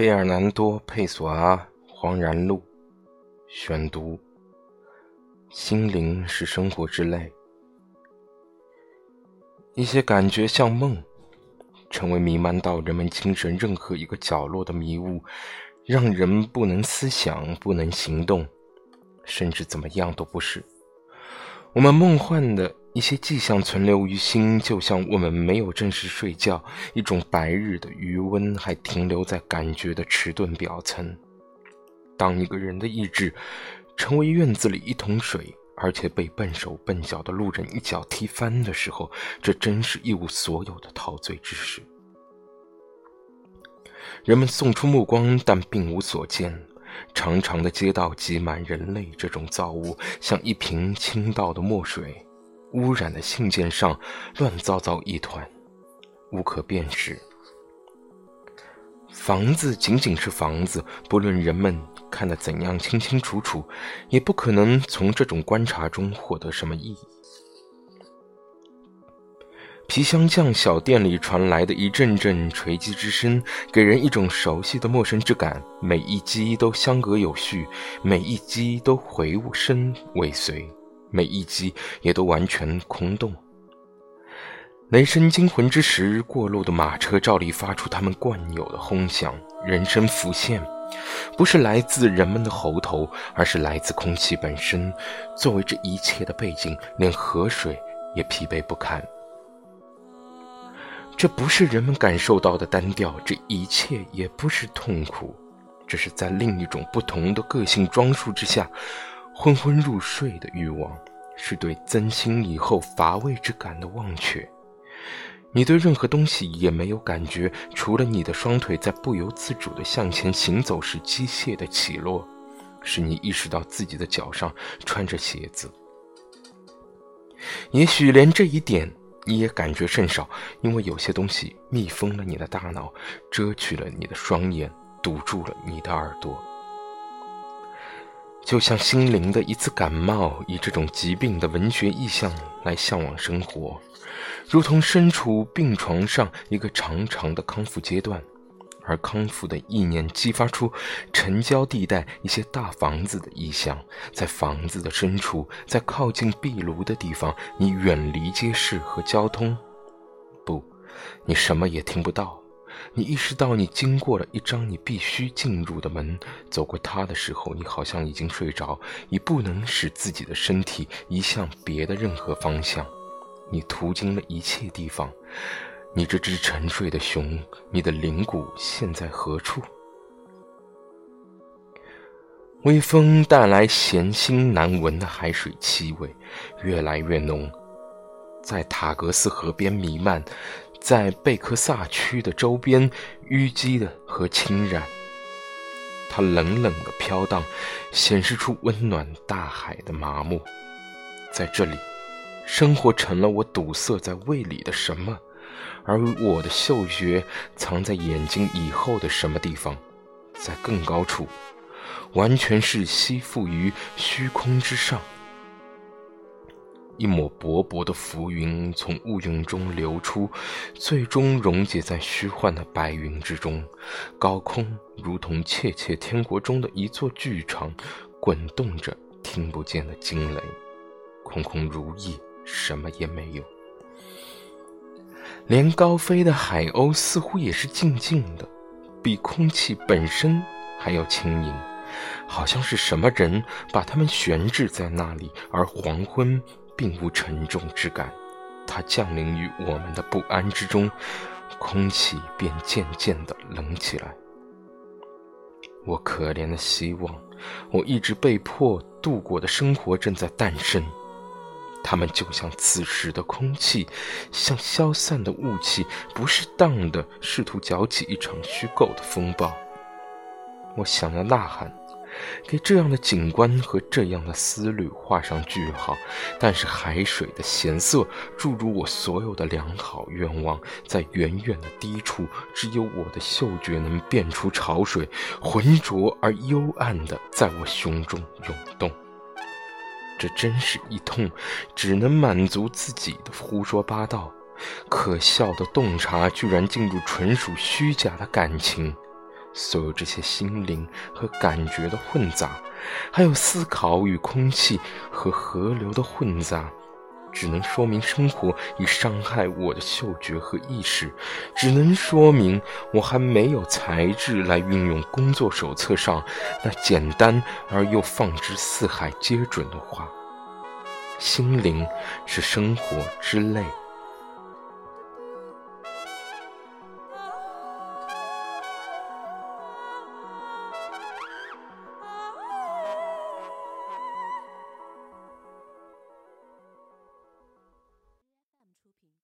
费尔南多·佩索阿《黄然录》选读：心灵是生活之泪，一些感觉像梦，成为弥漫到人们精神任何一个角落的迷雾，让人不能思想，不能行动，甚至怎么样都不是。我们梦幻的。一些迹象存留于心，就像我们没有正式睡觉，一种白日的余温还停留在感觉的迟钝表层。当一个人的意志成为院子里一桶水，而且被笨手笨脚的路人一脚踢翻的时候，这真是一无所有的陶醉之事。人们送出目光，但并无所见。长长的街道挤满人类这种造物，像一瓶倾倒的墨水。污染的信件上乱糟糟一团，无可辨识。房子仅仅是房子，不论人们看得怎样清清楚楚，也不可能从这种观察中获得什么意义。皮箱匠小店里传来的一阵阵锤击之声，给人一种熟悉的陌生之感。每一击都相隔有序，每一击都回声尾随。每一击也都完全空洞。雷声惊魂之时，过路的马车照例发出他们惯有的轰响。人声浮现，不是来自人们的喉头，而是来自空气本身。作为这一切的背景，连河水也疲惫不堪。这不是人们感受到的单调，这一切也不是痛苦，这是在另一种不同的个性装束之下。昏昏入睡的欲望，是对增兴以后乏味之感的忘却。你对任何东西也没有感觉，除了你的双腿在不由自主地向前行走时机械的起落，使你意识到自己的脚上穿着鞋子。也许连这一点你也感觉甚少，因为有些东西密封了你的大脑，遮去了你的双眼，堵住了你的耳朵。就像心灵的一次感冒，以这种疾病的文学意象来向往生活，如同身处病床上一个长长的康复阶段，而康复的意念激发出城郊地带一些大房子的意象，在房子的深处，在靠近壁炉的地方，你远离街市和交通，不，你什么也听不到。你意识到，你经过了一张你必须进入的门，走过它的时候，你好像已经睡着，已不能使自己的身体移向别的任何方向。你途经了一切地方，你这只沉睡的熊，你的灵骨现在何处？微风带来咸腥难闻的海水气味，越来越浓，在塔格斯河边弥漫。在贝克萨区的周边，淤积的和侵染，它冷冷的飘荡，显示出温暖大海的麻木。在这里，生活成了我堵塞在胃里的什么，而我的嗅觉藏在眼睛以后的什么地方，在更高处，完全是吸附于虚空之上。一抹薄薄的浮云从雾云中流出，最终溶解在虚幻的白云之中。高空如同切切天国中的一座剧场，滚动着听不见的惊雷，空空如也，什么也没有。连高飞的海鸥似乎也是静静的，比空气本身还要轻盈，好像是什么人把它们悬置在那里，而黄昏。并无沉重之感，它降临于我们的不安之中，空气便渐渐地冷起来。我可怜的希望，我一直被迫度过的生活正在诞生。它们就像此时的空气，像消散的雾气，不适当的试图搅起一场虚构的风暴。我想要呐喊。给这样的景观和这样的思虑画上句号，但是海水的咸涩注入我所有的良好愿望，在远远的低处，只有我的嗅觉能辨出潮水，浑浊而幽暗的在我胸中涌动。这真是一通只能满足自己的胡说八道，可笑的洞察居然进入纯属虚假的感情。所有这些心灵和感觉的混杂，还有思考与空气和河流的混杂，只能说明生活已伤害我的嗅觉和意识，只能说明我还没有才智来运用工作手册上那简单而又放之四海皆准的话：心灵是生活之泪。